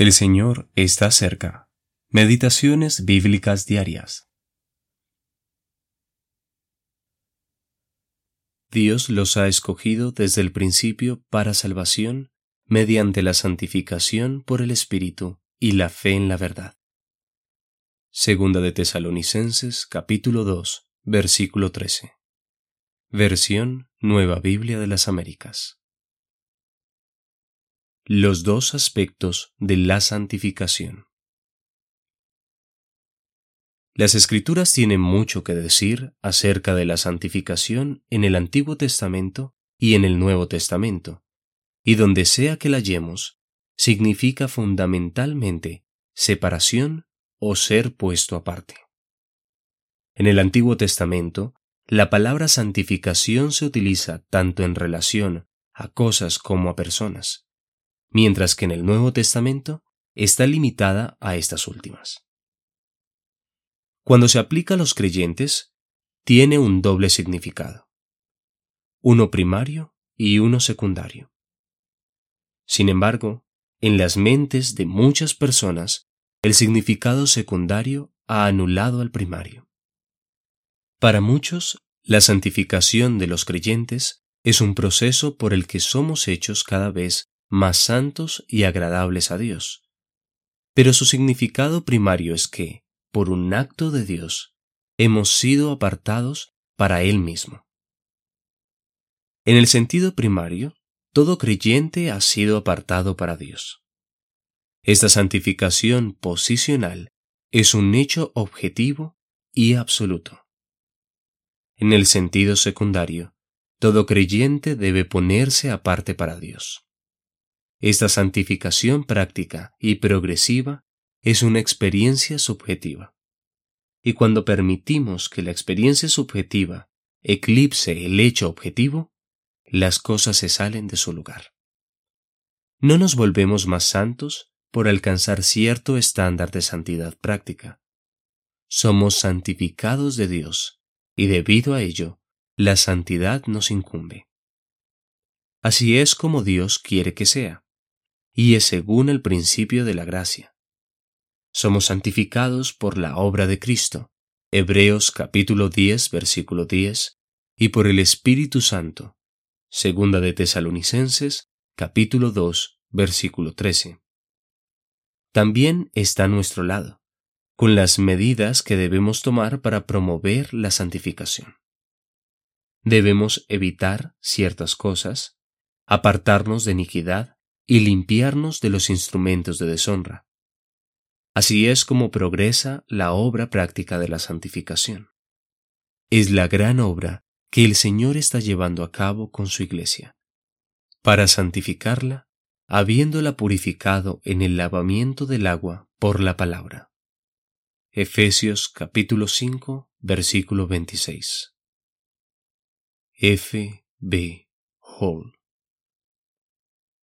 El Señor está cerca. Meditaciones bíblicas diarias. Dios los ha escogido desde el principio para salvación mediante la santificación por el Espíritu y la fe en la verdad. Segunda de Tesalonicenses capítulo 2 versículo 13. Versión Nueva Biblia de las Américas los dos aspectos de la santificación. Las escrituras tienen mucho que decir acerca de la santificación en el Antiguo Testamento y en el Nuevo Testamento, y donde sea que la hallemos, significa fundamentalmente separación o ser puesto aparte. En el Antiguo Testamento, la palabra santificación se utiliza tanto en relación a cosas como a personas mientras que en el Nuevo Testamento está limitada a estas últimas. Cuando se aplica a los creyentes, tiene un doble significado, uno primario y uno secundario. Sin embargo, en las mentes de muchas personas, el significado secundario ha anulado al primario. Para muchos, la santificación de los creyentes es un proceso por el que somos hechos cada vez más santos y agradables a Dios. Pero su significado primario es que, por un acto de Dios, hemos sido apartados para Él mismo. En el sentido primario, todo creyente ha sido apartado para Dios. Esta santificación posicional es un hecho objetivo y absoluto. En el sentido secundario, todo creyente debe ponerse aparte para Dios. Esta santificación práctica y progresiva es una experiencia subjetiva. Y cuando permitimos que la experiencia subjetiva eclipse el hecho objetivo, las cosas se salen de su lugar. No nos volvemos más santos por alcanzar cierto estándar de santidad práctica. Somos santificados de Dios y debido a ello, la santidad nos incumbe. Así es como Dios quiere que sea y es según el principio de la gracia. Somos santificados por la obra de Cristo, Hebreos capítulo 10 versículo 10, y por el Espíritu Santo, segunda de Tesalonicenses capítulo 2 versículo 13. También está a nuestro lado, con las medidas que debemos tomar para promover la santificación. Debemos evitar ciertas cosas, apartarnos de iniquidad, y limpiarnos de los instrumentos de deshonra. Así es como progresa la obra práctica de la santificación. Es la gran obra que el Señor está llevando a cabo con su iglesia. Para santificarla, habiéndola purificado en el lavamiento del agua por la palabra. Efesios capítulo 5, versículo 26. F. B. Hall